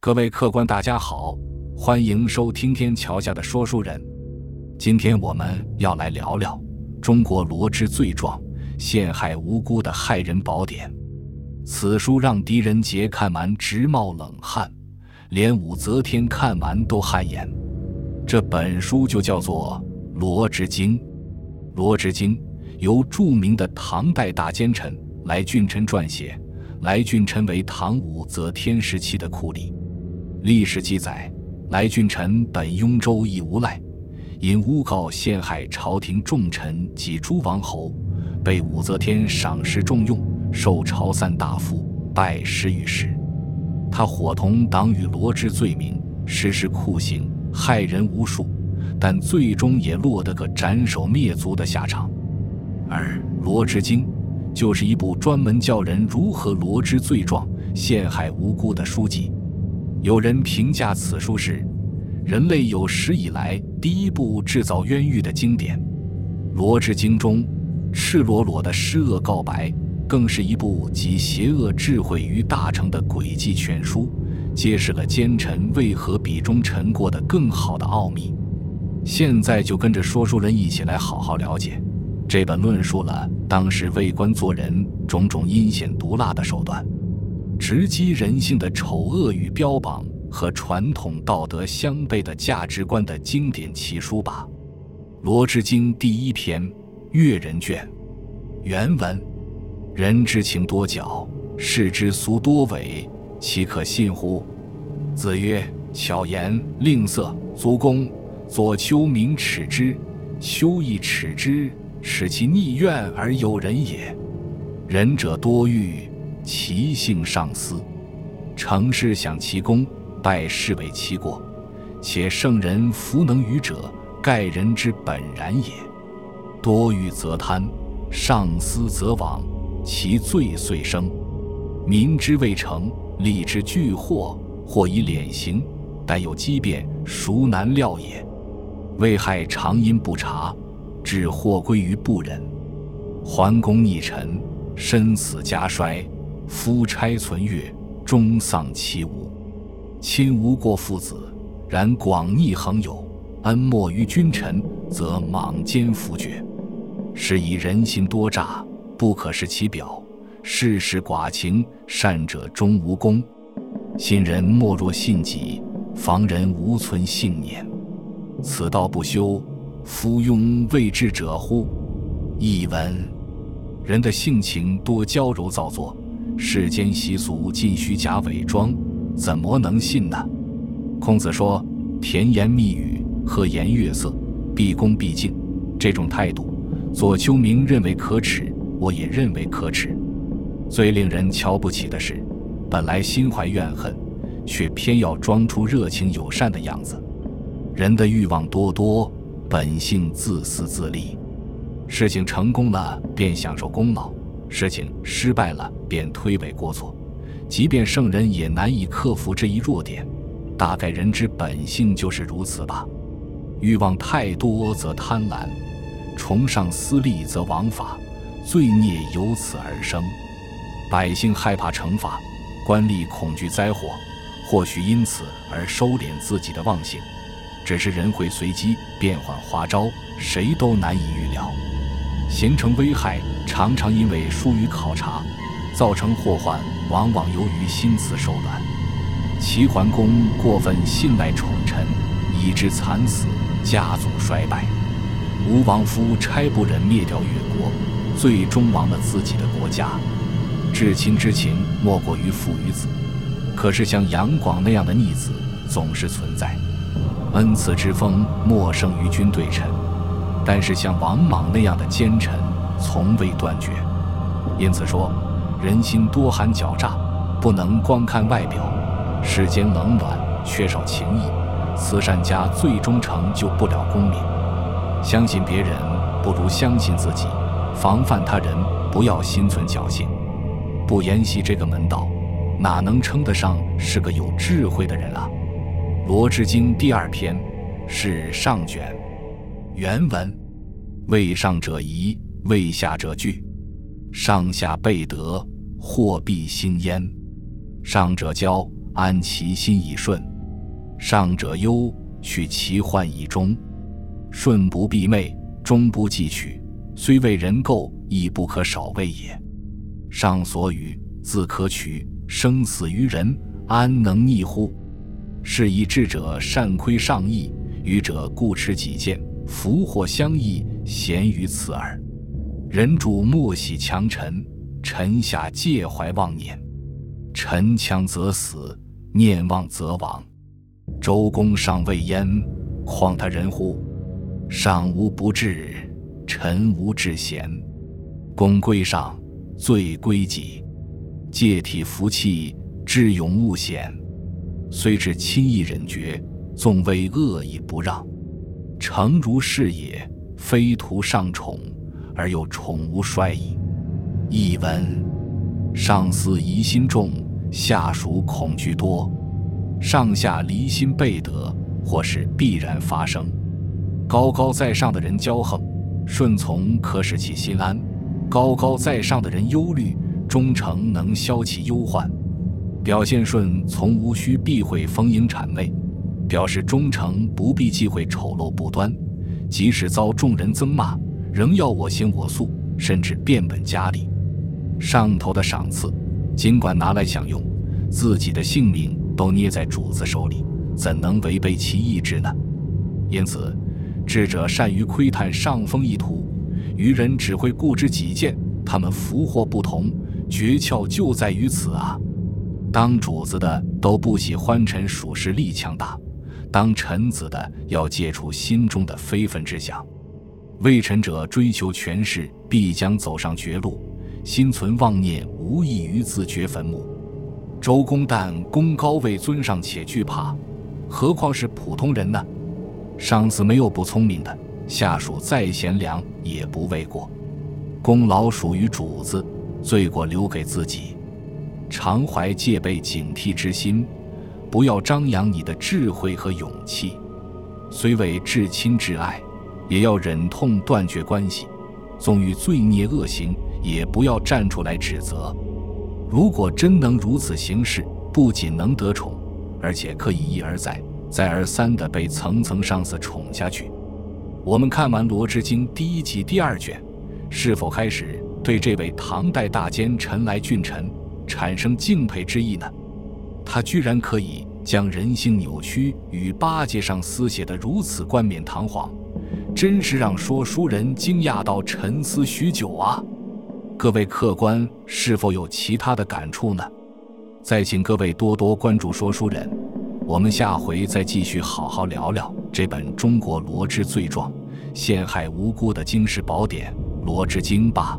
各位客官，大家好，欢迎收听天桥下的说书人。今天我们要来聊聊中国罗织罪状、陷害无辜的害人宝典。此书让狄仁杰看完直冒冷汗，连武则天看完都汗颜。这本书就叫做《罗织经》。《罗织经》由著名的唐代大奸臣来俊臣撰写。来俊臣为唐武则天时期的酷吏。历史记载，来俊臣本雍州一无赖，因诬告陷害朝廷重臣及诸王侯，被武则天赏识重用，受朝散大夫，拜师御史。他伙同党羽罗织罪名，实施酷刑，害人无数，但最终也落得个斩首灭族的下场。而《罗织经》就是一部专门教人如何罗织罪状、陷害无辜的书籍。有人评价此书是人类有史以来第一部制造冤狱的经典，《罗织经》中赤裸裸的施恶告白，更是一部集邪恶智慧于大成的诡计全书，揭示了奸臣为何比忠臣过得更好的奥秘。现在就跟着说书人一起来好好了解这本论述了当时为官做人种种阴险毒辣的手段。直击人性的丑恶与标榜和传统道德相悖的价值观的经典奇书吧，《罗织经》第一篇《阅人卷》，原文：人之情多狡，世之俗多伪，岂可信乎？子曰：巧言令色，足弓。左丘明耻之，丘亦耻之，使其逆怨而有人也。仁者多欲。其性上思，成事享其功，败事为其过。且圣人弗能与者，盖人之本然也。多欲则贪，上思则罔，其罪遂生。民之未成，利之俱获，或以敛刑，但有机变，孰难料也？未害常因不察，致祸归于不忍。桓公逆臣，身死家衰。夫差存月，终丧其无。亲无过父子，然广逆恒有，恩莫于君臣，则莽奸弗绝。是以人心多诈，不可视其表；世事寡情，善者终无功。信人莫若信己，防人无存信念。此道不修，夫庸未至者乎？译文：人的性情多娇柔造作。世间习俗尽虚假伪装，怎么能信呢？孔子说：“甜言蜜语，和颜悦色，毕恭毕敬，这种态度，左丘明认为可耻，我也认为可耻。最令人瞧不起的是，本来心怀怨恨，却偏要装出热情友善的样子。人的欲望多多，本性自私自利，事情成功了便享受功劳。”事情失败了，便推诿过错，即便圣人也难以克服这一弱点。大概人之本性就是如此吧。欲望太多则贪婪，崇尚私利则枉法，罪孽由此而生。百姓害怕惩罚，官吏恐惧灾祸，或许因此而收敛自己的妄性。只是人会随机变换花招，谁都难以预料。形成危害，常常因为疏于考察；造成祸患，往往由于心慈手软。齐桓公过分信赖宠臣，以致惨死，家族衰败。吴王夫差不忍灭掉越国，最终亡了自己的国家。至亲之情，莫过于父与子。可是像杨广那样的逆子，总是存在。恩赐之风，莫胜于君对臣。但是像王莽那样的奸臣从未断绝，因此说，人心多含狡诈，不能光看外表。世间冷暖，缺少情义，慈善家最终成就不了功名。相信别人不如相信自己，防范他人不要心存侥幸。不研习这个门道，哪能称得上是个有智慧的人啊？《罗织经》第二篇，是上卷。原文：为上者疑，为下者惧。上下备德，祸必兴焉。上者骄，安其心以顺；上者忧，去其患以终。顺不避昧，终不忌取，虽为人垢，亦不可少为也。上所与，自可取；生死于人，安能逆乎？是以智者善窥上意，愚者固持己见，福祸相依，咸于此耳。人主莫喜强臣，臣下戒怀妄念。臣强则死，念妄则亡。周公尚未焉，况他人乎？上无不治，臣无至贤。公归上，罪归己。借体服气，智勇勿显。虽至亲义忍绝，纵为恶以不让。诚如是也，非徒上宠，而又宠无衰矣。译文：上司疑心重，下属恐惧多，上下离心背德，或是必然发生。高高在上的人骄横，顺从可使其心安；高高在上的人忧虑，忠诚能消其忧患。表现顺从，无需避讳逢迎谄媚；表示忠诚，不必忌讳丑陋不端。即使遭众人憎骂，仍要我行我素，甚至变本加厉。上头的赏赐，尽管拿来享用，自己的性命都捏在主子手里，怎能违背其意志呢？因此。智者善于窥探上风意图，愚人只会固执己见。他们福祸不同，诀窍就在于此啊！当主子的都不喜欢臣属实力强大，当臣子的要戒除心中的非分之想。为臣者追求权势，必将走上绝路；心存妄念，无异于自掘坟墓。周公旦功高位尊上且惧怕，何况是普通人呢？上司没有不聪明的，下属再贤良也不为过。功劳属于主子，罪过留给自己。常怀戒备警惕之心，不要张扬你的智慧和勇气。虽为至亲至爱，也要忍痛断绝关系。纵遇罪孽恶行，也不要站出来指责。如果真能如此行事，不仅能得宠，而且可以一而再。再而三地被层层上司宠下去。我们看完《罗织经》第一集第二卷，是否开始对这位唐代大奸臣来俊臣产生敬佩之意呢？他居然可以将人性扭曲与巴结上司写得如此冠冕堂皇，真是让说书人惊讶到沉思许久啊！各位客官是否有其他的感触呢？再请各位多多关注说书人。我们下回再继续好好聊聊这本中国罗织罪状、陷害无辜的惊世宝典《罗织经》吧。